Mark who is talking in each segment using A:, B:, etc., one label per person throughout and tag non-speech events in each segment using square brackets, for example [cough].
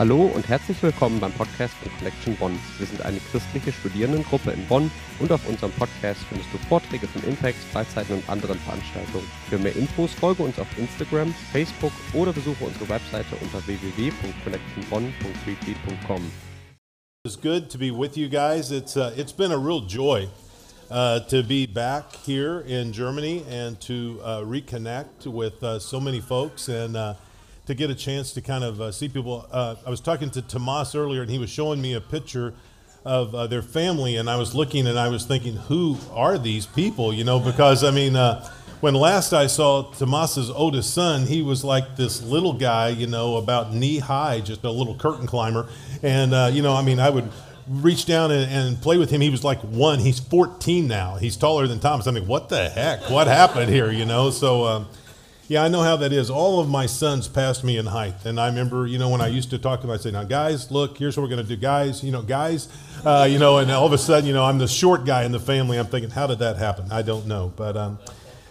A: Hallo und herzlich willkommen beim Podcast von Connection Bonn. Wir sind eine christliche Studierendengruppe in Bonn und auf unserem Podcast findest du Vorträge von Impacts, Freizeiten und anderen Veranstaltungen. Für mehr Infos folge uns auf Instagram, Facebook oder besuche unsere Webseite unter www.connectionbonn.retweet.com.
B: It's good to be with you guys. It's uh, it's been a real joy uh, to be back here in Germany and to uh, reconnect with uh, so many folks and uh, to get a chance to kind of uh, see people. Uh, I was talking to Tomas earlier, and he was showing me a picture of uh, their family, and I was looking and I was thinking, who are these people? You know, because I mean, uh, when last I saw Tomas's oldest son, he was like this little guy, you know, about knee high, just a little curtain climber, and uh, you know, I mean, I would reach down and, and, play with him. He was like one. He's 14 now. He's taller than Thomas. I'm like, what the heck? What happened here? You know, so. Um, yeah, I know how that is. All of my sons passed me in height. And I remember, you know, when I used to talk to them, I'd say, now, guys, look, here's what we're going to do. Guys, you know, guys, uh, you know, and all of a sudden, you know, I'm the short guy in the family. I'm thinking, how did that happen? I don't know. But um,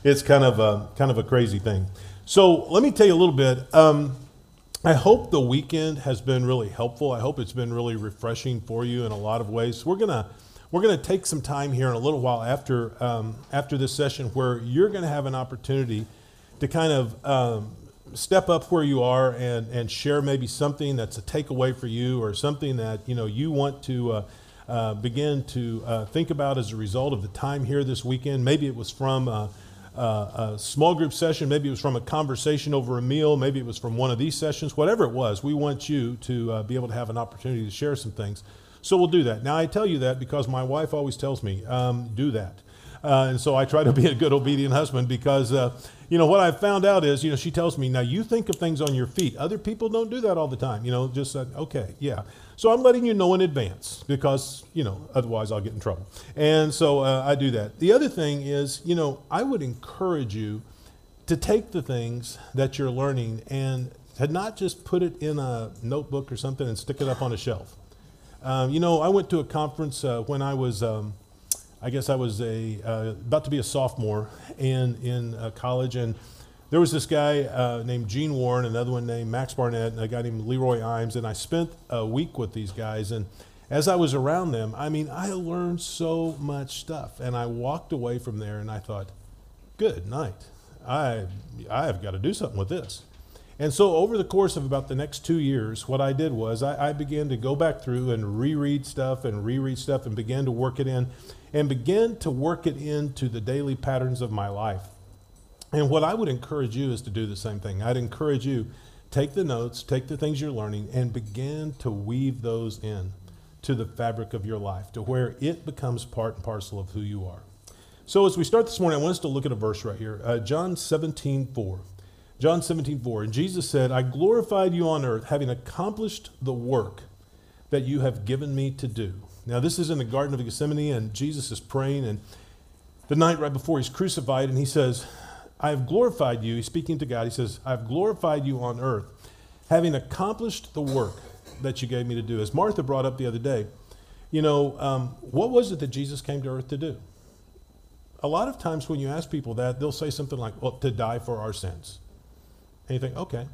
B: it's kind of, a, kind of a crazy thing. So let me tell you a little bit. Um, I hope the weekend has been really helpful. I hope it's been really refreshing for you in a lot of ways. We're going to we're going to take some time here in a little while after, um, after this session where you're going to have an opportunity – to kind of um, step up where you are and, and share maybe something that's a takeaway for you or something that you know you want to uh, uh, begin to uh, think about as a result of the time here this weekend. Maybe it was from a, a, small group session, maybe it was from a conversation over a meal, maybe it was from one of these sessions, whatever it was. We want you to uh, be able to have an opportunity to share some things. So we'll do that. Now, I tell you that because my wife always tells me, um, do that. Uh, and so I try to be a good, obedient husband because uh, you know, what I've found out is, you know, she tells me, now you think of things on your feet. Other people don't do that all the time. You know, just said, okay, yeah. So I'm letting you know in advance because, you know, otherwise I'll get in trouble. And so uh, I do that. The other thing is, you know, I would encourage you to take the things that you're learning and to not just put it in a notebook or something and stick it up on a shelf. Um, you know, I went to a conference uh, when I was. Um, I guess I was a uh, about to be a sophomore in in uh, college, and there was this guy uh, named Gene Warren, another one named Max Barnett, and a guy named LeRoy Eims, and I spent a week with these guys. And as I was around them, I mean, I learned so much stuff, and I walked away from there, and I thought, "Good night. I I have got to do something with this." And so, over the course of about the next two years, what I did was I, I began to go back through and reread stuff and reread stuff and began to work it in and begin to work it into the daily patterns of my life. And what I would encourage you is to do the same thing. I'd encourage you take the notes, take the things you're learning and begin to weave those in to the fabric of your life to where it becomes part and parcel of who you are. So as we start this morning, I want us to look at a verse right here. Uh, John 17, 4. John 17, 4. And Jesus said, I glorified you on earth, having accomplished the work that you have given me to do. Now, this is in the Garden of Gethsemane, and Jesus is praying, and the night right before he's crucified, and he says, I have glorified you. He's speaking to God. He says, I have glorified you on earth, having accomplished the work that you gave me to do. As Martha brought up the other day, you know, um, what was it that Jesus came to earth to do? A lot of times when you ask people that, they'll say something like, well, to die for our sins. And you think, okay.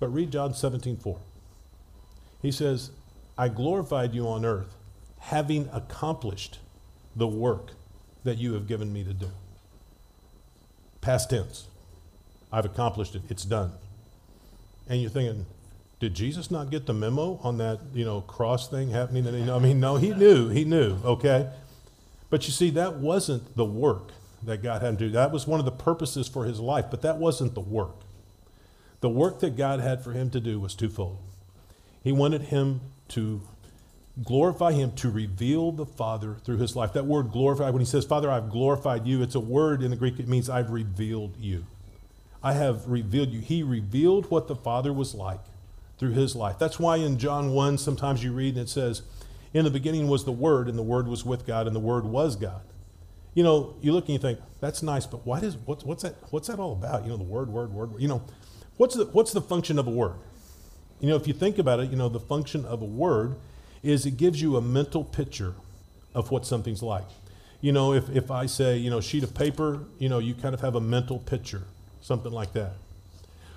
B: But read John 17, 4. He says, I glorified you on earth, having accomplished the work that you have given me to do. Past tense. I've accomplished it. It's done. And you're thinking, did Jesus not get the memo on that, you know, cross thing happening? And, I mean, no, he knew. He knew, okay? But you see, that wasn't the work that God had him do. That was one of the purposes for his life, but that wasn't the work. The work that God had for him to do was twofold. He wanted him to glorify him to reveal the Father through his life. That word glorify, when he says, Father, I've glorified you, it's a word in the Greek, it means I've revealed you. I have revealed you. He revealed what the Father was like through his life. That's why in John 1, sometimes you read and it says, In the beginning was the Word, and the Word was with God, and the Word was God. You know, you look and you think, that's nice, but why does, what's, what's, that, what's that all about? You know, the word, word, word, word. You know, what's the, what's the function of a word? You know, if you think about it, you know, the function of a word is it gives you a mental picture of what something's like. You know, if, if I say, you know, sheet of paper, you know, you kind of have a mental picture, something like that.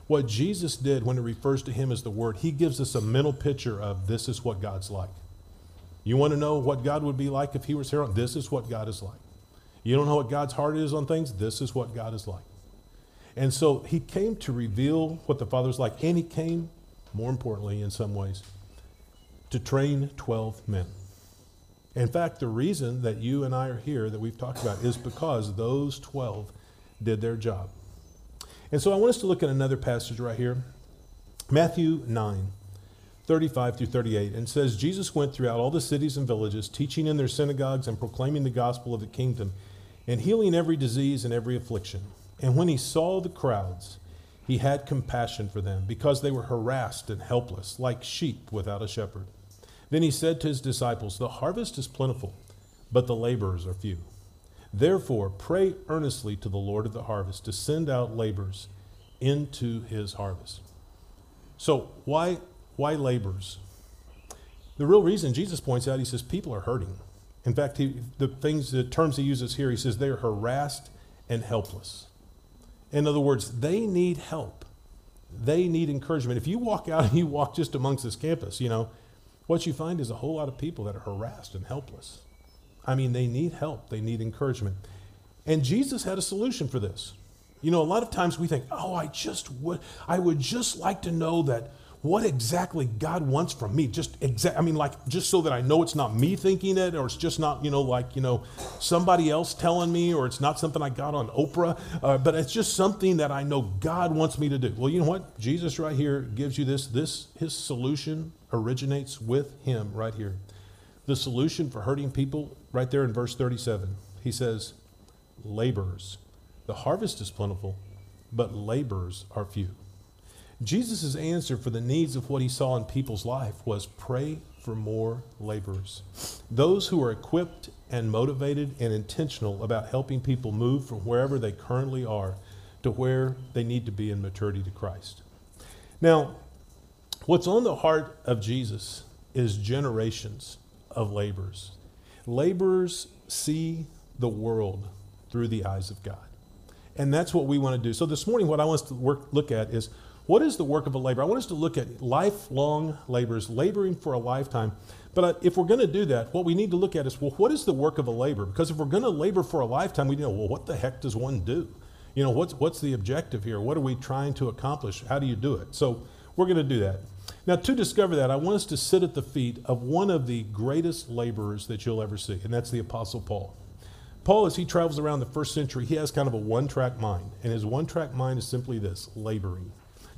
B: what Jesus did when it refers to him as the Word, he gives us a mental picture of this is what God's like. You want to know what God would be like if he was here? This is what God is like. You don't know what God's heart is on things? This is what God is like. And so he came to reveal what the Father was like, and he came, more importantly, in some ways, to train 12 men. In fact, the reason that you and I are here that we've talked about is because those 12 did their job. And so I want us to look at another passage right here Matthew 9, 35 through 38, and says, Jesus went throughout all the cities and villages, teaching in their synagogues and proclaiming the gospel of the kingdom, and healing every disease and every affliction. And when he saw the crowds, he had compassion for them, because they were harassed and helpless, like sheep without a shepherd. Then he said to his disciples, The harvest is plentiful, but the laborers are few. Therefore, pray earnestly to the Lord of the harvest to send out laborers into his harvest. So, why, why laborers? The real reason Jesus points out, he says, people are hurting. In fact, he, the things, the terms he uses here, he says they are harassed and helpless. In other words, they need help. They need encouragement. If you walk out and you walk just amongst this campus, you know, what you find is a whole lot of people that are harassed and helpless. I mean, they need help, they need encouragement. And Jesus had a solution for this. You know, a lot of times we think, oh, I just would, I would just like to know that what exactly God wants from me. Just exact, I mean, like, just so that I know it's not me thinking it, or it's just not, you know, like, you know, somebody else telling me, or it's not something I got on Oprah, uh, but it's just something that I know God wants me to do. Well, you know what? Jesus right here gives you this. This, his solution originates with him right here. The solution for hurting people, right there in verse 37, he says, laborers. The harvest is plentiful, but laborers are few. Jesus' answer for the needs of what he saw in people's life was pray for more laborers. Those who are equipped and motivated and intentional about helping people move from wherever they currently are to where they need to be in maturity to Christ. Now, what's on the heart of Jesus is generations of laborers. Laborers see the world through the eyes of God. And that's what we want to do. So this morning, what I want us to work, look at is what is the work of a laborer? I want us to look at lifelong laborers, laboring for a lifetime. But uh, if we're going to do that, what we need to look at is well, what is the work of a laborer? Because if we're going to labor for a lifetime, we know, well, what the heck does one do? You know, what's, what's the objective here? What are we trying to accomplish? How do you do it? So we're going to do that. Now, to discover that, I want us to sit at the feet of one of the greatest laborers that you'll ever see, and that's the Apostle Paul. Paul, as he travels around the first century, he has kind of a one track mind, and his one track mind is simply this laboring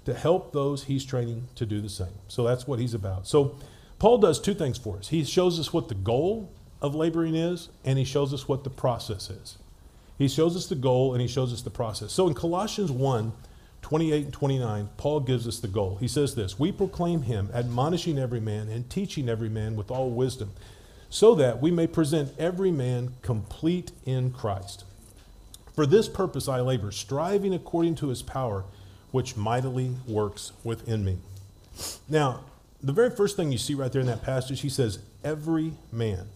B: to help those he's training to do the same. So that's what he's about. So Paul does two things for us he shows us what the goal of laboring is, and he shows us what the process is. He shows us the goal and he shows us the process. So in Colossians 1, 28 and 29, Paul gives us the goal. He says this We proclaim him, admonishing every man and teaching every man with all wisdom, so that we may present every man complete in Christ. For this purpose I labor, striving according to his power, which mightily works within me. Now, the very first thing you see right there in that passage, he says, Every man.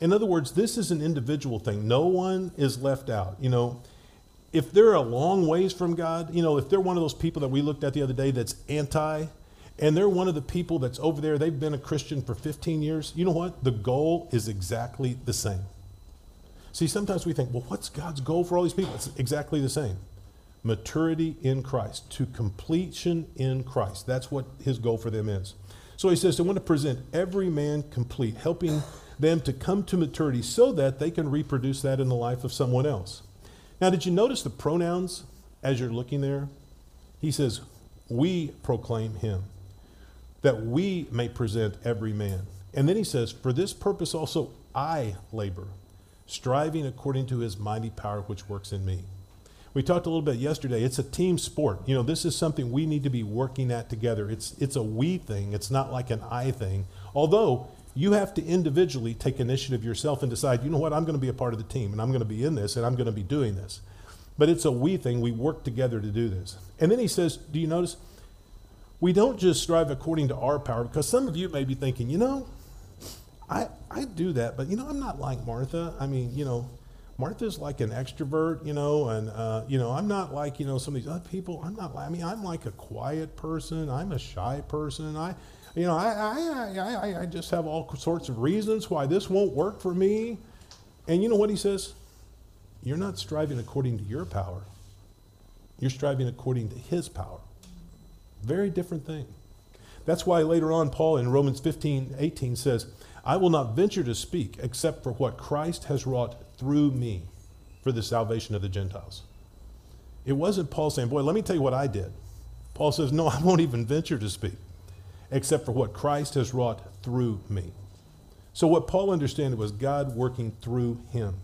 B: In other words, this is an individual thing. No one is left out. You know, if they're a long ways from God, you know, if they're one of those people that we looked at the other day that's anti, and they're one of the people that's over there, they've been a Christian for 15 years, you know what? The goal is exactly the same. See, sometimes we think, well, what's God's goal for all these people? It's exactly the same maturity in Christ, to completion in Christ. That's what his goal for them is. So he says, I want to present every man complete, helping them to come to maturity so that they can reproduce that in the life of someone else. Now, did you notice the pronouns as you're looking there? He says, We proclaim him, that we may present every man. And then he says, For this purpose also I labor, striving according to his mighty power which works in me. We talked a little bit yesterday. It's a team sport. You know, this is something we need to be working at together. It's it's a we thing. It's not like an I thing. Although you have to individually take initiative yourself and decide, you know what, I'm going to be a part of the team and I'm going to be in this and I'm going to be doing this. But it's a we thing. We work together to do this. And then he says, do you notice? We don't just strive according to our power because some of you may be thinking, you know, I, I do that, but you know, I'm not like Martha. I mean, you know, Martha's like an extrovert, you know, and, uh, you know, I'm not like, you know, some of these other people. I'm not, I mean, I'm like a quiet person. I'm a shy person. I, you know, I, I, I, I just have all sorts of reasons why this won't work for me. And you know what he says? You're not striving according to your power. You're striving according to his power. Very different thing. That's why later on, Paul in Romans 15, 18 says, I will not venture to speak except for what Christ has wrought through me for the salvation of the Gentiles. It wasn't Paul saying, Boy, let me tell you what I did. Paul says, No, [laughs] I won't even venture to speak except for what Christ has wrought through me. So, what Paul understood was God working through him.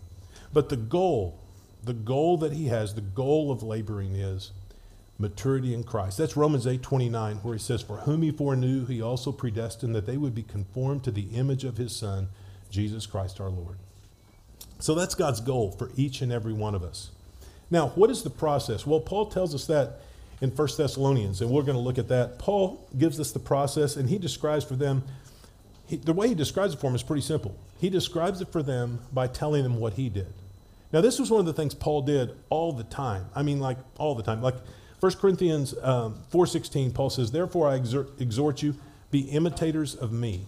B: But the goal, the goal that he has, the goal of laboring is maturity in Christ. That's Romans 8 29, where he says, For whom he foreknew, he also predestined that they would be conformed to the image of his Son, Jesus Christ our Lord. So that's God's goal for each and every one of us. Now, what is the process? Well, Paul tells us that in 1 Thessalonians, and we're going to look at that. Paul gives us the process, and he describes for them, he, the way he describes it for them is pretty simple. He describes it for them by telling them what he did. Now, this was one of the things Paul did all the time. I mean, like all the time. Like 1 Corinthians um, 4.16, Paul says, Therefore I exhort, exhort you, be imitators of me.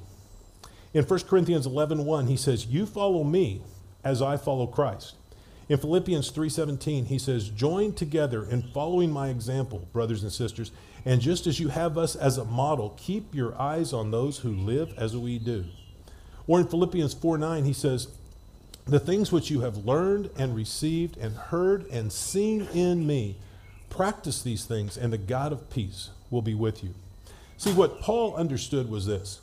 B: In 1 Corinthians 11.1, he says, You follow me as I follow Christ. In Philippians 3:17, he says, "Join together in following my example, brothers and sisters, and just as you have us as a model, keep your eyes on those who live as we do." Or in Philippians 4:9, he says, "The things which you have learned and received and heard and seen in me, practice these things, and the God of peace will be with you." See, what Paul understood was this.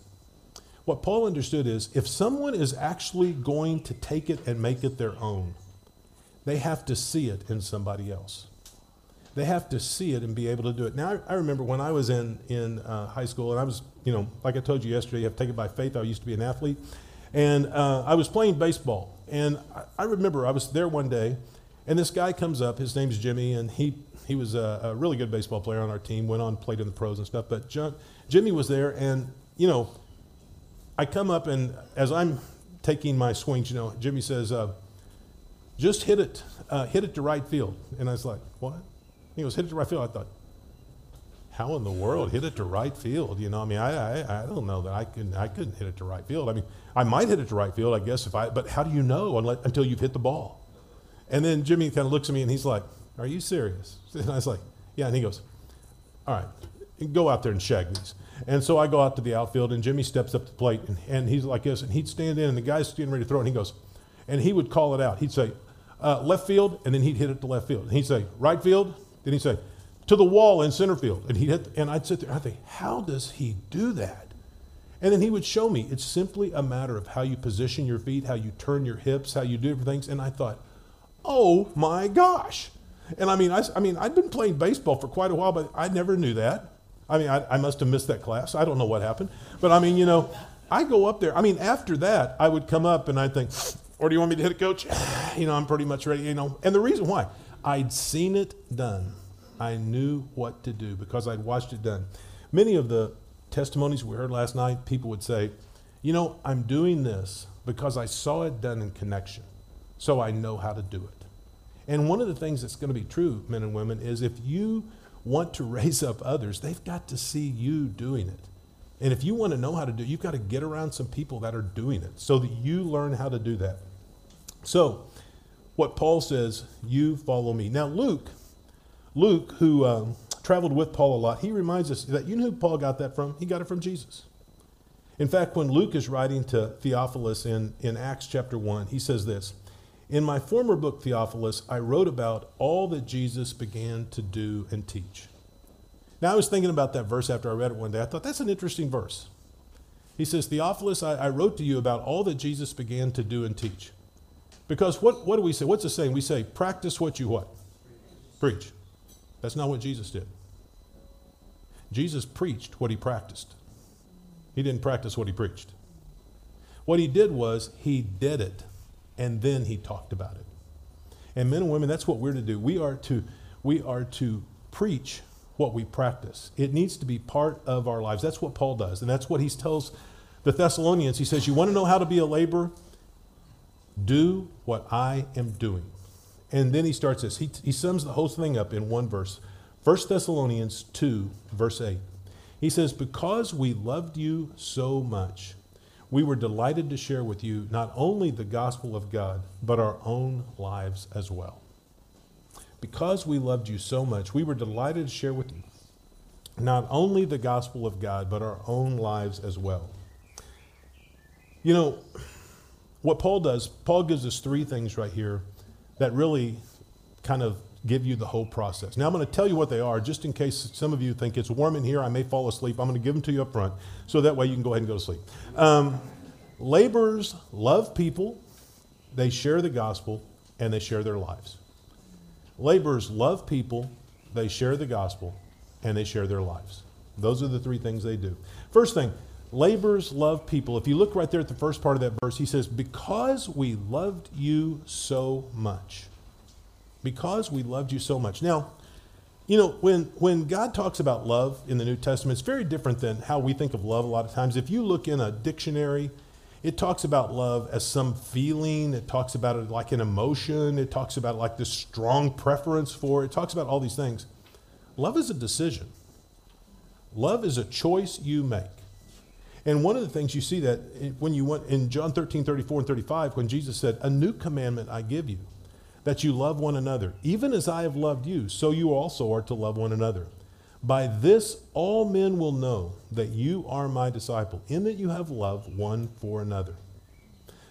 B: What Paul understood is if someone is actually going to take it and make it their own, they have to see it in somebody else. They have to see it and be able to do it. Now, I, I remember when I was in, in uh, high school, and I was, you know, like I told you yesterday, you have to take it by faith. I used to be an athlete. And uh, I was playing baseball. And I, I, remember I was there one day, and this guy comes up. His name's Jimmy, and he, he was a, a really good baseball player on our team, went on, played in the pros and stuff. But John, Jimmy was there, and, you know, I come up, and as I'm taking my swings, you know, Jimmy says, uh, just hit it, uh, hit it to right field. And I was like, what? He goes, hit it to right field. I thought, how in the world hit it to right field? You know, I mean, I, I, I don't know that I couldn't, I couldn't hit it to right field. I mean, I might hit it to right field, I guess, if I, but how do you know unless, until you've hit the ball? And then Jimmy kind of looks at me and he's like, are you serious? [laughs] And I was like, yeah. And he goes, all right, go out there and shag these. And so I go out to the outfield and Jimmy steps up to the plate and, and he's like this and he'd stand in and the guy's getting ready to throw and he goes, and he would call it out. He'd say, uh, left field, and then he'd hit it to left field. And he'd say, right field, then he'd say, to the wall in center field. And he'd hit, and I'd sit there, I'd think, how does he do that? And then he would show me it's simply a matter of how you position your feet, how you turn your hips, how you do different things. And I thought, oh my gosh. And I mean, I, I mean, I'd been playing baseball for quite a while, but I never knew that. I mean, I, I must have missed that class. I don't know what happened. But I mean, you know, I go up there. I mean, after that, I would come up and I'd think, or do you want me to hit it, coach? [sighs] You know, I'm pretty much ready, you know. And the reason why, I'd seen it done. I knew what to do because I'd watched it done. Many of the testimonies we heard last night, people would say, you know, I'm doing this because I saw it done in connection, so I know how to do it. And one of the things that's going to be true, men and women, is if you want to raise up others, they've got to see you doing it. And if you want to know how to do it, you've got to get around some people that are doing it so that you learn how to do that. So, what Paul says, you follow me. Now, Luke, Luke, who um, traveled with Paul a lot, he reminds us that you know who Paul got that from? He got it from Jesus. In fact, when Luke is writing to Theophilus in, in Acts chapter 1, he says this In my former book, Theophilus, I wrote about all that Jesus began to do and teach. Now, I was thinking about that verse after I read it one day. I thought that's an interesting verse. He says, Theophilus, I, I wrote to you about all that Jesus began to do and teach. Because what, what do we say? What's the saying? We say, practice what you what? Preach. That's not what Jesus did. Jesus preached what he practiced. He didn't practice what he preached. What he did was he did it and then he talked about it. And men and women, that's what we're to do. We are to, we are to preach what we practice. It needs to be part of our lives. That's what Paul does. And that's what he tells the Thessalonians. He says, You want to know how to be a laborer? Do what I am doing. And then he starts this. He, he sums the whole thing up in one verse 1 Thessalonians 2, verse 8. He says, Because we loved you so much, we were delighted to share with you not only the gospel of God, but our own lives as well. Because we loved you so much, we were delighted to share with you not only the gospel of God, but our own lives as well. You know, what Paul does, Paul gives us three things right here that really kind of give you the whole process. Now, I'm going to tell you what they are, just in case some of you think it's warm in here, I may fall asleep. I'm going to give them to you up front, so that way you can go ahead and go to sleep. Um, laborers love people, they share the gospel, and they share their lives. Laborers love people, they share the gospel, and they share their lives. Those are the three things they do. First thing, laborers love people. If you look right there at the first part of that verse, he says, Because we loved you so much. Because we loved you so much. Now, you know, when, when God talks about love in the New Testament, it's very different than how we think of love a lot of times. If you look in a dictionary, it talks about love as some feeling, it talks about it like an emotion, it talks about like this strong preference for, it talks about all these things. Love is a decision. Love is a choice you make. And one of the things you see that eh, when you went in John 13, 34 and 35, when Jesus said, A new commandment I give you, that you love one another. Even as I have loved you, so you also are to love one another. By this all men will know that you are my disciple, in that you have love one for another.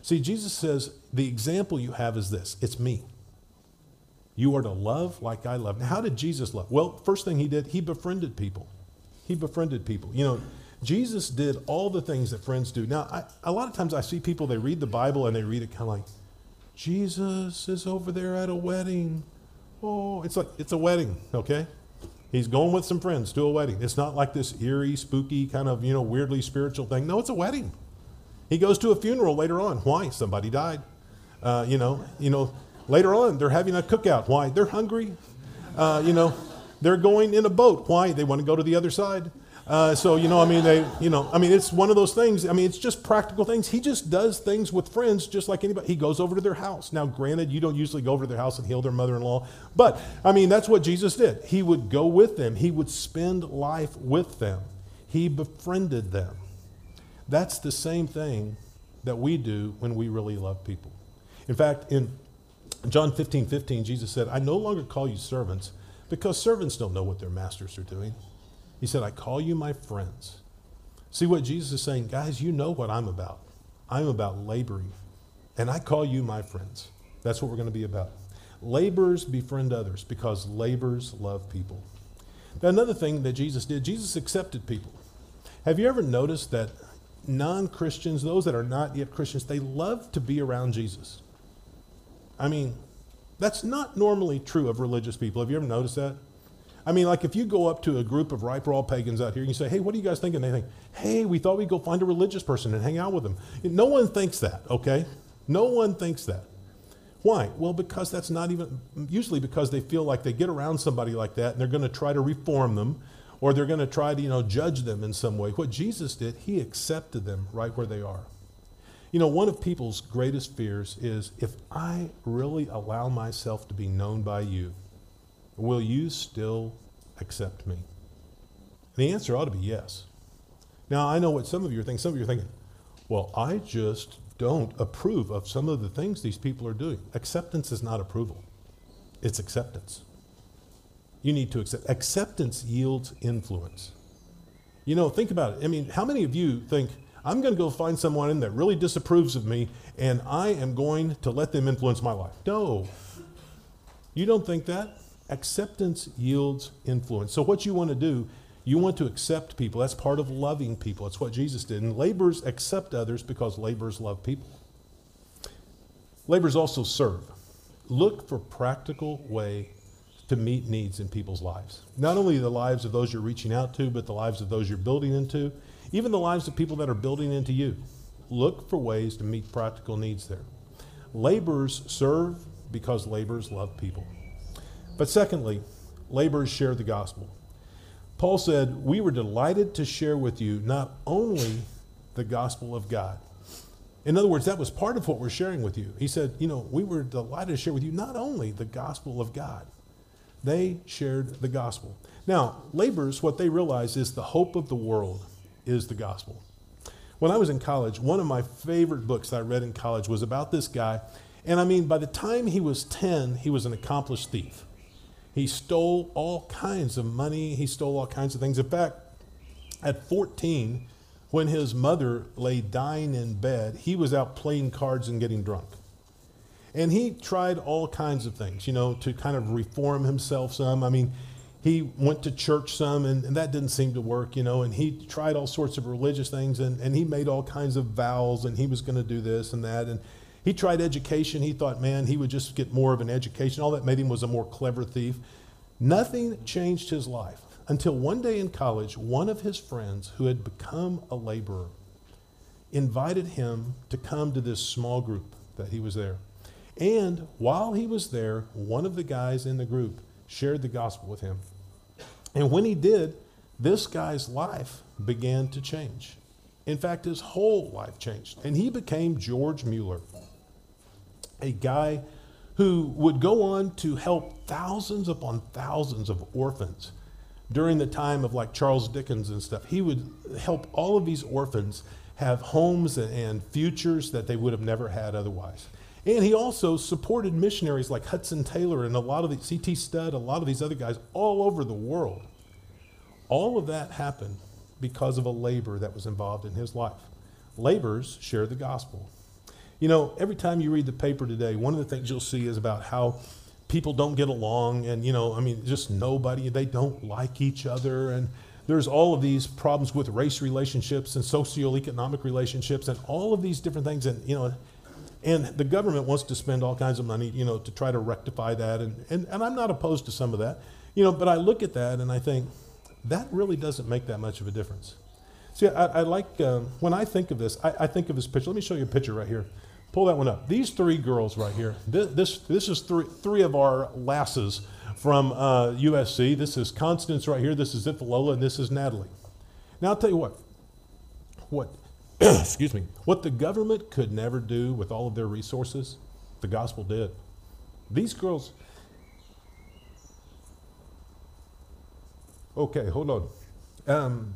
B: See, Jesus says, the example you have is this it's me. You are to love like I love. Now, how did Jesus love? Well, first thing he did, he befriended people. He befriended people. You know, Jesus did all the things that friends do. Now, I, a lot of times I see people, they read the Bible and they read it kind of like, Jesus is over there at a wedding. Oh, it's like, it's a wedding, okay? He's going with some friends to a wedding. It's not like this eerie, spooky, kind of, you know, weirdly spiritual thing. No, it's a wedding. He goes to a funeral later on. Why? Somebody died. Uh, you know, you know, later on they're having a cookout. Why? They're hungry. Uh, you know, they're going in a boat. Why? They want to go to the other side. Uh, so you know, I mean, they, you know, I mean, it's one of those things. I mean, it's just practical things. He just does things with friends, just like anybody. He goes over to their house. Now, granted, you don't usually go over to their house and heal their mother-in-law, but I mean, that's what Jesus did. He would go with them. He would spend life with them. He befriended them. That's the same thing that we do when we really love people. In fact, in John 15, 15, Jesus said, I no longer call you servants because servants don't know what their masters are doing. He said, I call you my friends. See what Jesus is saying? Guys, you know what I'm about. I'm about laboring. And I call you my friends. That's what we're going to be about. Laborers befriend others because laborers love people. Now, another thing that Jesus did, Jesus accepted people. Have you ever noticed that non Christians, those that are not yet Christians, they love to be around Jesus? I mean, that's not normally true of religious people. Have you ever noticed that? I mean, like if you go up to a group of ripe raw pagans out here and you say, hey, what are you guys thinking? They think, hey, we thought we'd go find a religious person and hang out with them. No one thinks that, okay? No one thinks that. Why? Well, because that's not even, usually because they feel like they get around somebody like that and they're going to try to reform them or they're going to try to, you know, judge them in some way. What Jesus did, he accepted them right where they are. You know, one of people's greatest fears is if I really allow myself to be known by you, Will you still accept me? the answer ought to be yes. Now, I know what some of you are thinking. Some of you are thinking, well, I just don't approve of some of the things these people are doing. Acceptance is not approval, it's acceptance. You need to accept. Acceptance yields influence. You know, think about it. I mean, how many of you think, I'm going to go find someone that really disapproves of me and I am going to let them influence my life? No. You don't think that? Acceptance yields influence. So, what you want to do, you want to accept people. That's part of loving people. That's what Jesus did. And laborers accept others because laborers love people. Laborers also serve. Look for practical way to meet needs in people's lives. Not only the lives of those you're reaching out to, but the lives of those you're building into, even the lives of people that are building into you. Look for ways to meet practical needs there. Laborers serve because laborers love people. But secondly, laborers share the gospel. Paul said, We were delighted to share with you not only the gospel of God, In other words, that was part of what we're sharing with you. He said, You know, we were delighted to share with you not only the gospel of God, they shared the gospel. Now, laborers, what they realize is the hope of the world is the gospel. When I was in college, one of my favorite books I read in college was about this guy. And I mean, by the time he was 10, he was an accomplished thief. He stole all kinds of money, he stole all kinds of things. In fact, at 14, when his mother lay dying in bed, he was out playing cards and getting drunk. And he tried all kinds of things, you know, to kind of reform himself some. I mean, he went to church some, and, and that didn't seem to work, you know, and he tried all sorts of religious things, and, and he made all kinds of vows, and he was going to do this and that. And he tried education. He thought, man, he would just get more of an education. All that made him was a more clever thief. Nothing changed his life until one day in college, one of his friends who had become a laborer invited him to come to this small group that he was there. And while he was there, one of the guys in the group shared the gospel with him. And when he did, this guy's life began to change. In fact, his whole life changed. And he became George Mueller, a guy who would go on to help thousands upon thousands of orphans during the time of like Charles Dickens and stuff. He would help all of these orphans have homes and futures that they would have never had otherwise. And he also supported missionaries like Hudson Taylor and a lot of the C.T. Studd, a lot of these other guys all over the world. All of that happened because of a labor that was involved in his life. Laborers share the gospel. You know, every time you read the paper today, one of the things you'll see is about how people don't get along and, you know, I mean, just nobody, they don't like each other. And there's all of these problems with race relationships and socioeconomic relationships and all of these different things. And, you know, and the government wants to spend all kinds of money, you know, to try to rectify that. And, and, and I'm not opposed to some of that, you know, but I look at that and I think that really doesn't make that much of a difference. See, I, I like, um, when I think of this, I, I, think of this picture. Let me show you a picture right here. Pull that one up. These three girls right here, this, this, this is three, three of our lasses from uh, USC. This is Constance right here, this is Ifalola, and this is Natalie. Now, I'll tell you what, what [clears throat] excuse me, what the government could never do with all of their resources, the gospel did. These girls, okay, hold on. Um,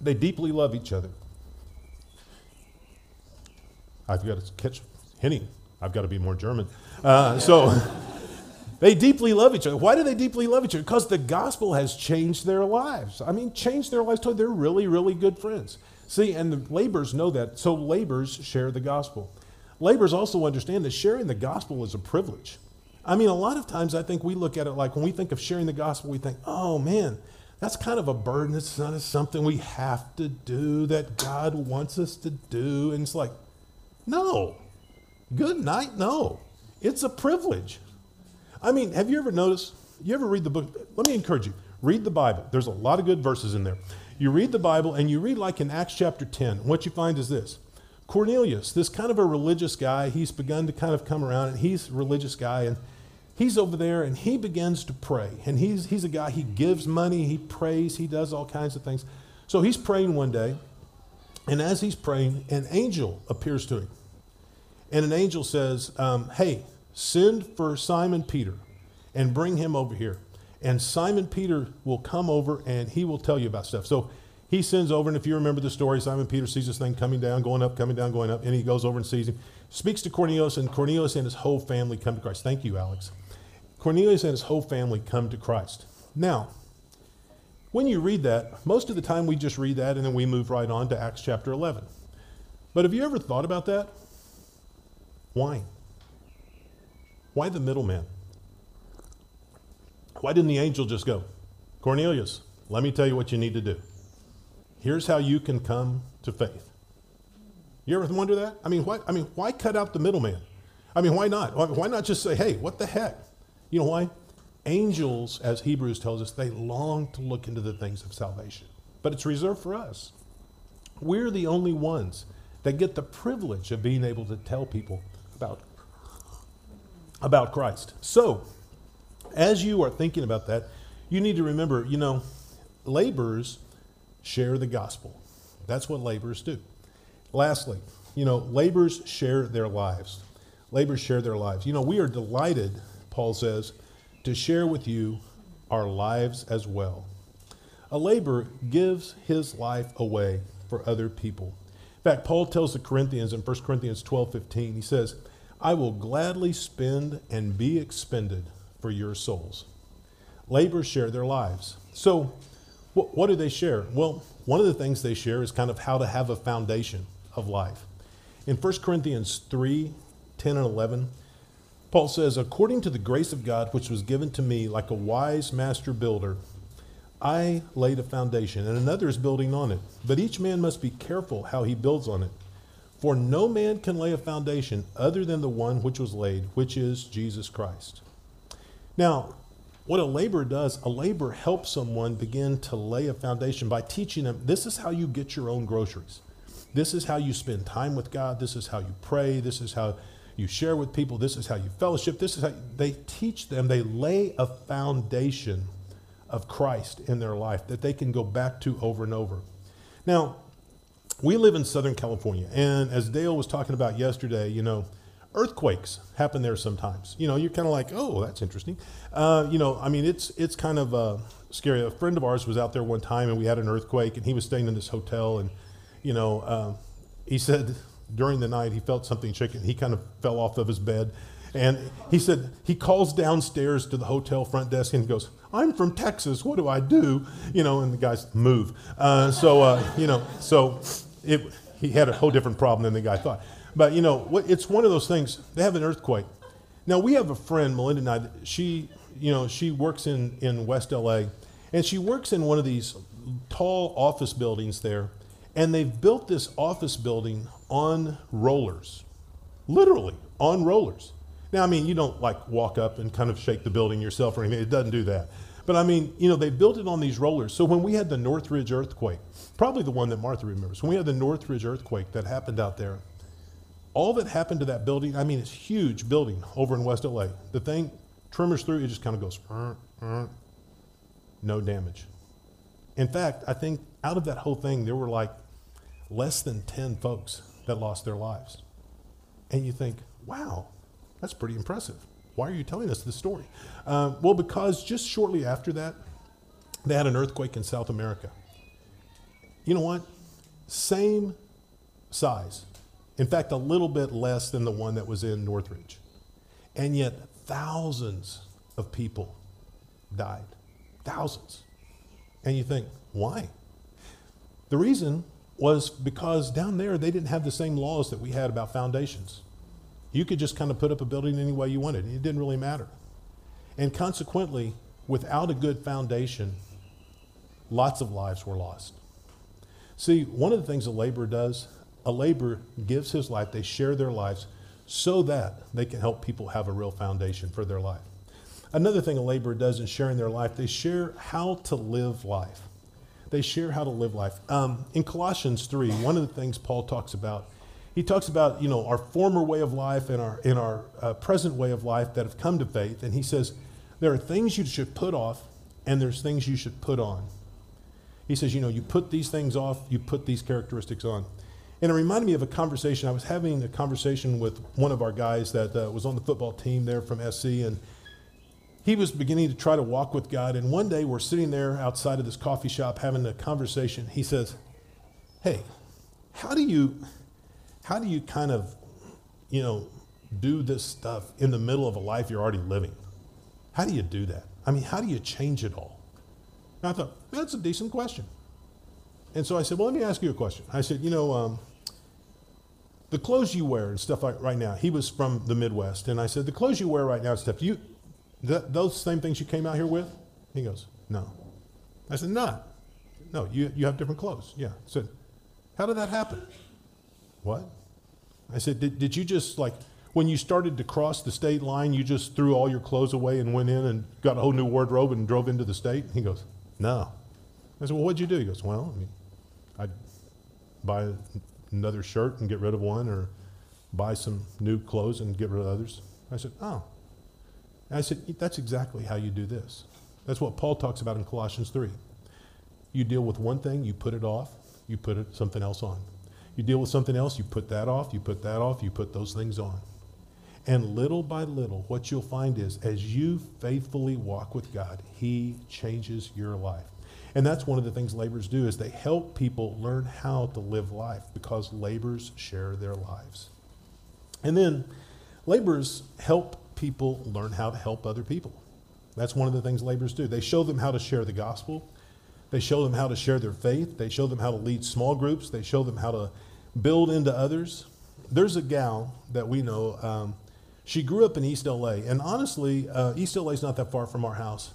B: they deeply love each other. I've got to catch Henning. I've got to be more German. Uh, so [laughs] they deeply love each other. Why do they deeply love each other? Because the gospel has changed their lives. I mean, changed their lives. They're really, really good friends. See, and the laborers know that. So laborers share the gospel. Laborers also understand that sharing the gospel is a privilege. I mean, a lot of times I think we look at it like when we think of sharing the gospel, we think, oh man, that's kind of a burden. It's not something we have to do that God wants us to do. And it's like, no. Good night, no. It's a privilege. I mean, have you ever noticed? You ever read the book? Let me encourage you read the Bible. There's a lot of good verses in there. You read the Bible and you read like in Acts chapter 10. What you find is this Cornelius, this kind of a religious guy, he's begun to kind of come around and he's a religious guy and he's over there and he begins to pray. And he's, he's a guy, he gives money, he prays, he does all kinds of things. So he's praying one day, and as he's praying, an angel appears to him. And an angel says, um, Hey, send for Simon Peter and bring him over here and Simon Peter will come over and he will tell you about stuff. So he sends over, and if you remember the story, Simon Peter sees this thing coming down, going up, coming down, going up, and he goes over and sees him, speaks to Cornelius, and Cornelius and his whole family come to Christ. Thank you, Alex. Cornelius and his whole family come to Christ. Now, when you read that, most of the time we just read that and then we move right on to Acts chapter 11. But have you ever thought about that? Why? Why the middleman? Why didn't the angel just go, Cornelius, let me tell you what you need to do. Here's how you can come to faith. You ever wonder that? I mean, why, I mean, why cut out the middleman? I mean, why not? Why not just say, hey, what the heck? You know why? Angels, as Hebrews tells us, they long to look into the things of salvation. But it's reserved for us. We're the only ones that get the privilege of being able to tell people about, about Christ. So, as you are thinking about that, you need to remember, you know, laborers share the gospel. That's what laborers do. Lastly, You know, laborers share their lives. Laborers share their lives. You know, we are delighted, Paul says, to share with you our lives as well. A laborer gives his life away for other people. In fact, Paul tells the Corinthians in 1 Corinthians 12 15, he says, I will gladly spend and be expended for your souls. Laborers share their lives. So, what, what do they share? Well, one of the things they share is kind of how to have a foundation of life. In 1 Corinthians 3 10 and 11, Paul says, According to the grace of God which was given to me like a wise master builder, I laid a foundation, and another is building on it. But each man must be careful how he builds on it. For no man can lay a foundation other than the one which was laid, which is Jesus Christ. Now, what a laborer does, a laborer helps someone begin to lay a foundation by teaching them this is how you get your own groceries. This is how you spend time with God. This is how you pray. This is how you share with people. This is how you fellowship. This is how they teach them, they lay a foundation of Christ in their life that they can go back to over and over. Now, we live in Southern California, and as Dale was talking about yesterday, you know, earthquakes happen there sometimes. You know, you're kind of like, oh, that's interesting. Uh, you know, I mean, it's it's kind of uh, scary. A friend of ours was out there one time, and we had an earthquake, and he was staying in this hotel, and you know, uh, he said during the night he felt something shaking. He kind of fell off of his bed, and he said he calls downstairs to the hotel front desk and goes, "I'm from Texas. What do I do?" You know, and the guys move. Uh, so uh, you know, so it, he had a whole different problem than the guy thought. But you know, it's one of those things. They have an earthquake. Now we have a friend, Melinda and I. She, you know, she works in in West LA, and she works in one of these tall office buildings there, and they've built this office building on rollers, literally on rollers. Now, I mean, you don't like walk up and kind of shake the building yourself or anything. It doesn't do that. But I mean, you know, they built it on these rollers. So when we had the Northridge earthquake, probably the one that Martha remembers, when we had the Northridge earthquake that happened out there, all that happened to that building, I mean, it's huge building over in West LA. The thing tremors through, it just kind of goes, no damage. In fact, I think out of that whole thing, there were like less than 10 folks that lost their lives. And you think, wow, that's pretty impressive. Why are you telling us this story? Uh, well, because just shortly after that, they had an earthquake in South America. You know what? Same size, in fact, a little bit less than the one that was in Northridge. And yet, thousands of people died. Thousands. And you think, why? The reason was because down there they didn't have the same laws that we had about foundations. You could just kind of put up a building any way you wanted, it didn't really matter. And consequently, without a good foundation, lots of lives were lost. See, one of the things a laborer does a laborer gives his life, they share their lives so that they can help people have a real foundation for their life. Another thing a laborer does in sharing their life, they share how to live life. They share how to live life. Um, in Colossians 3, one of the things Paul talks about, he talks about, you know, our former way of life and our, in our uh, present way of life that have come to faith. And he says, there are things you should put off and there's things you should put on. He says, you know, you put these things off, you put these characteristics on. And it reminded me of a conversation. I was having a conversation with one of our guys that uh, was on the football team there from SC, and he was beginning to try to walk with God. And one day we're sitting there outside of this coffee shop having a conversation. He says, "Hey, how do you, how do you kind of, you know, do this stuff in the middle of a life you're already living? How do you do that? I mean, how do you change it all?" And I thought that's a decent question. And so I said, "Well, let me ask you a question." I said, "You know." Um, the clothes you wear and stuff like right now. He was from the Midwest, and I said, the clothes you wear right now and stuff. You, th- those same things you came out here with? He goes, no. I said, not. No, you you have different clothes. Yeah. I said, how did that happen? What? I said, did, did you just like when you started to cross the state line, you just threw all your clothes away and went in and got a whole new wardrobe and drove into the state? He goes, no. I said, well, what'd you do? He goes, well, I mean, I'd buy another shirt and get rid of one, or buy some new clothes and get rid of others. I said, Oh. And I said, That's exactly how you do this. That's what Paul talks about in Colossians 3. You deal with one thing, you put it off, you put it, something else on. You deal with something else, you put that off, you put that off, you put those things on. And little by little, what you'll find is as you faithfully walk with God, He changes your life. And that's one of the things laborers do is they help people learn how to live life because laborers share their lives. And then laborers help people learn how to help other people. That's one of the things laborers do. They show them how to share the gospel. They show them how to share their faith. They show them how to lead small groups. They show them how to build into others. There's a gal that we know. Um, she grew up in East LA, and honestly, uh, East LA is not that far from our house.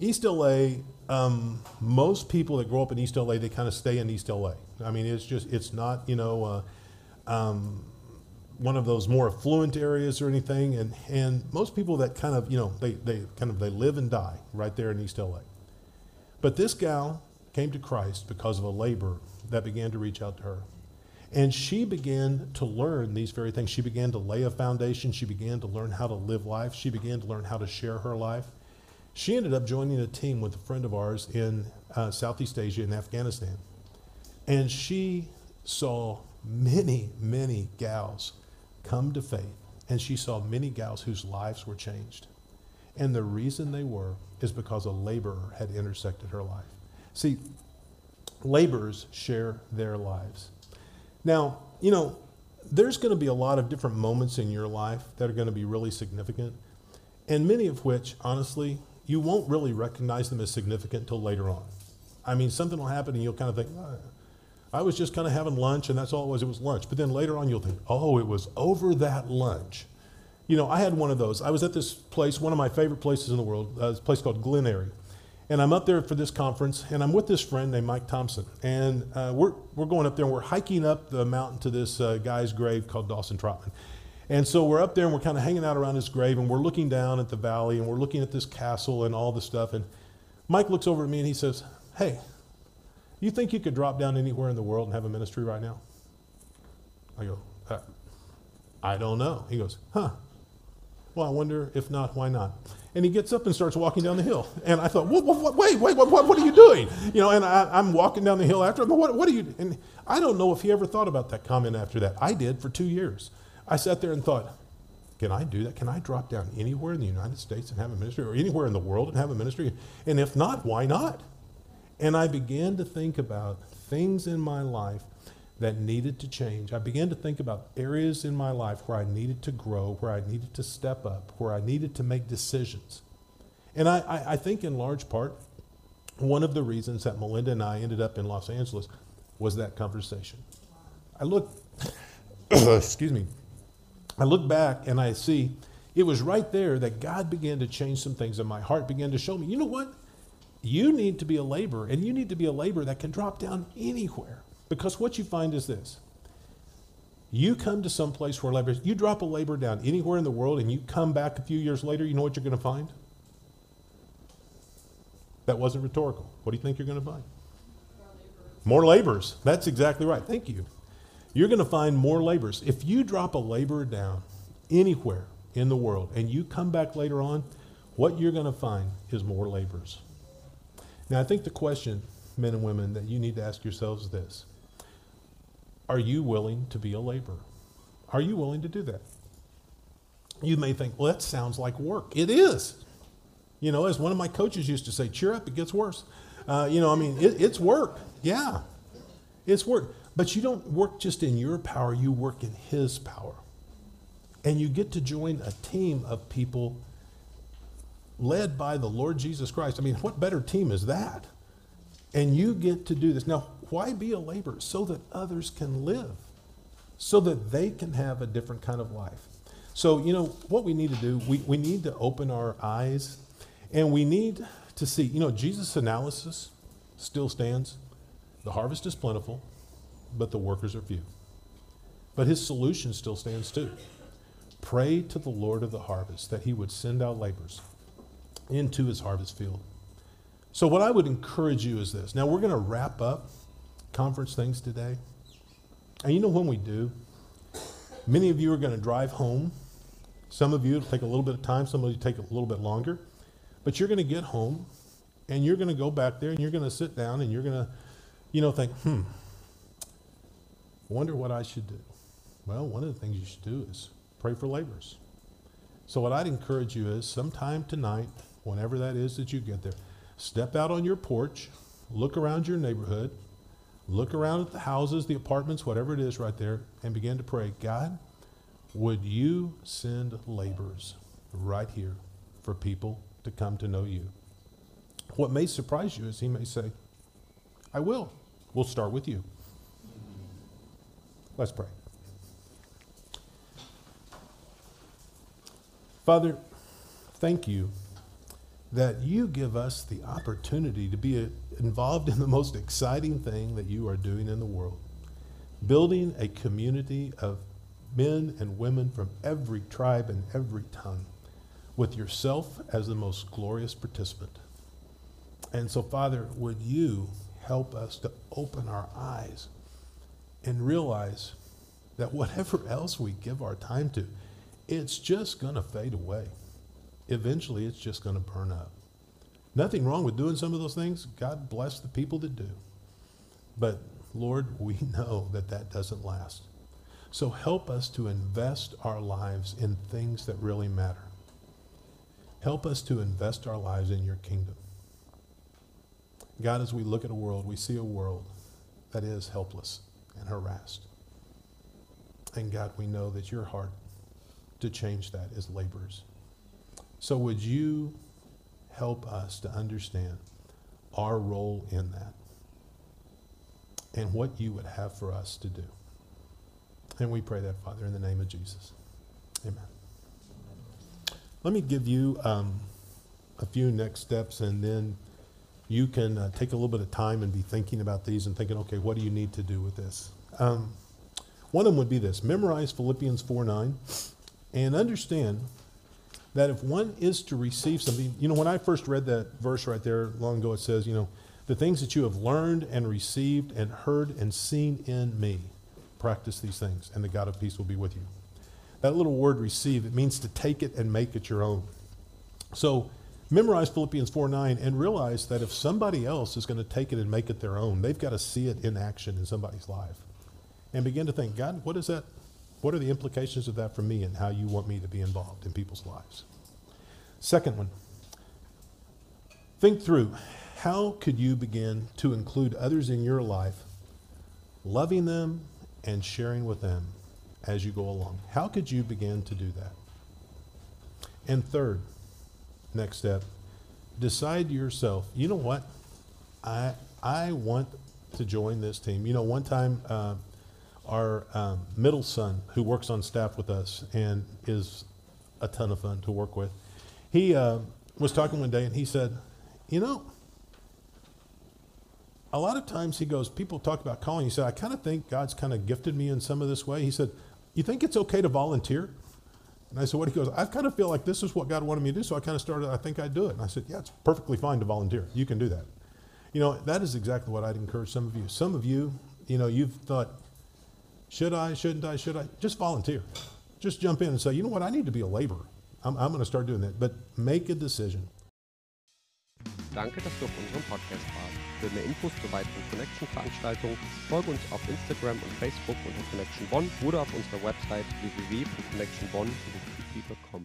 B: East LA, um, most people that grow up in East LA, they kind of stay in East LA. I mean, it's just, it's not, you know, uh, um, one of those more affluent areas or anything. And, and most people that kind of, you know, they, they kind of, they live and die right there in East LA. But this gal came to Christ because of a labor that began to reach out to her. And she began to learn these very things. She began to lay a foundation. She began to learn how to live life. She began to learn how to share her life. She ended up joining a team with a friend of ours in uh, Southeast Asia in Afghanistan. And she saw many, many gals come to faith. And she saw many gals whose lives were changed. And the reason they were is because a laborer had intersected her life. See, laborers share their lives. Now, you know, there's going to be a lot of different moments in your life that are going to be really significant, and many of which, honestly, you won't really recognize them as significant until later on. I mean, something will happen and you'll kind of think, oh, I was just kind of having lunch and that's all it was, it was lunch. But then later on you'll think, oh, it was over that lunch. You know, I had one of those. I was at this place, one of my favorite places in the world, uh, this place called Glen Eyrie. And I'm up there for this conference, and I'm with this friend named Mike Thompson. And uh, we're, we're going up there, and we're hiking up the mountain to this uh, guy's grave called Dawson Trotman. And so we're up there, and we're kind of hanging out around his grave, and we're looking down at the valley, and we're looking at this castle and all the stuff. And Mike looks over at me, and he says, Hey, you think you could drop down anywhere in the world and have a ministry right now? I go, uh, I don't know. He goes, Huh. Well, I wonder if not, why not? And he gets up and starts walking down the hill. And I thought, what, what, wait, wait, what, what, are you doing? You know, and I, am walking down the hill after him. What, what are you? And I don't know if he ever thought about that comment after that. I did for two years. I sat there and thought, can I do that? Can I drop down anywhere in the United States and have a ministry, or anywhere in the world and have a ministry? And if not, why not? And I began to think about things in my life that needed to change. I began to think about areas in my life where I needed to grow, where I needed to step up, where I needed to make decisions. And I, I, I think, in large part, one of the reasons that Melinda and I ended up in Los Angeles was that conversation. I look, [coughs] excuse me, I look back and I see it was right there that God began to change some things and my heart began to show me, you know what? You need to be a laborer, and you need to be a laborer that can drop down anywhere. Because what you find is this you come to some place where labor, you drop a labor down anywhere in the world and you come back a few years later, you know what you're going to find? That wasn't rhetorical. What do you think you're going to find? More laborers. That's exactly right. Thank you. You're going to find more laborers. If you drop a laborer down anywhere in the world and you come back later on, what you're going to find is more laborers. Now, I think the question, men and women, that you need to ask yourselves is this are you willing to be a laborer? Are you willing to do that? You may think, well, that sounds like work. It is. You know, as one of my coaches used to say, cheer up, it gets worse. Uh, you know, I mean, it, it's work. Yeah, it's work. But you don't work just in your power, you work in His power. And you get to join a team of people led by the Lord Jesus Christ. I mean, what better team is that? And you get to do this. Now, why be a laborer? So that others can live, so that they can have a different kind of life. So, you know, what we need to do, we, we need to open our eyes and we need to see, you know, Jesus' analysis still stands. The harvest is plentiful, but the workers are few. But his solution still stands too. Pray to the Lord of the harvest that he would send out laborers into his harvest field. So, what I would encourage you is this. Now, we're going to wrap up conference things today. And you know when we do? Many of you are going to drive home. Some of you it'll take a little bit of time, some of you take a little bit longer. But you're going to get home and you're going to go back there and you're going to sit down and you're going to, you know, think, hmm, wonder what I should do. Well, one of the things you should do is pray for laborers. So, what I'd encourage you is sometime tonight, whenever that is that you get there, step out on your porch, look around your neighborhood, look around at the houses, the apartments, whatever it is right there, and begin to pray God, would you send laborers right here for people to come to know you? What may surprise you is he may say, I will. We'll start with you. Let's pray. Father, thank you that you give us the opportunity to be uh, involved in the most exciting thing that you are doing in the world building a community of men and women from every tribe and every tongue, with yourself as the most glorious participant. And so, Father, would you help us to open our eyes and realize that whatever else we give our time to, it's just going to fade away. Eventually, it's just going to burn up. Nothing wrong with doing some of those things. God bless the people that do. But Lord, we [laughs] know that that doesn't last. So help us to invest our lives in things that really matter. Help us to invest our lives in your kingdom. God, as we look at a world, we see a world that is helpless and harassed. And God, we know that your heart to change that is laborers. So would you help us to understand our role in that and what you would have for us to do? And we pray that, Father, in the name of Jesus. Amen. Let me give you um, a few next steps, and then you can uh, take a little bit of time and be thinking about these and thinking, okay, what do you need to do with this? Um, one of them would be this memorize Philippians 4 9 and understand that if one is to receive something, you know, when I first read that verse right there long ago, it says, you know, the things that you have learned and received and heard and seen in me, practice these things, and the God of peace will be with you. That little word receive, it means to take it and make it your own. So memorize Philippians 4 9 and realize that if somebody else is going to take it and make it their own, they've got to see it in action in somebody's life. And begin to think, God, what is that what are the implications of that for me and how you want me to be involved in people's lives? Second one, think through how could you begin to include others in your life, loving them and sharing with them as you go along? How could you begin to do that? And third, next step, decide yourself, you know what? I, I want to join this team. You know, one time, uh, our um, middle son, who works on staff with us and is a ton of fun to work with, he uh, was talking one day and he said, You know, a lot of times he goes, People talk about calling. He said, I kind of think God's kind of gifted me in some of this way. He said, You think it's okay to volunteer? And I said, What? He goes, I kind of feel like this is what God wanted me to do. So I kind of started, I think I'd do it. And I said, Yeah, it's perfectly fine to volunteer. You can do that. You know, that is exactly what I'd encourage some of you. Some of you, you know, you've thought, should I, shouldn't I, should I? Just volunteer. Just jump in and say, you know what, I need to be a laborer. I'm, I'm going to start doing that. But make a decision.
A: Danke, dass du auf unserem Podcast warst. Für mehr Infos zu weiteren Connection-Veranstaltungen folge uns auf Instagram und Facebook unter Connection Bonn oder auf unserer Website www.connectionbonn.com.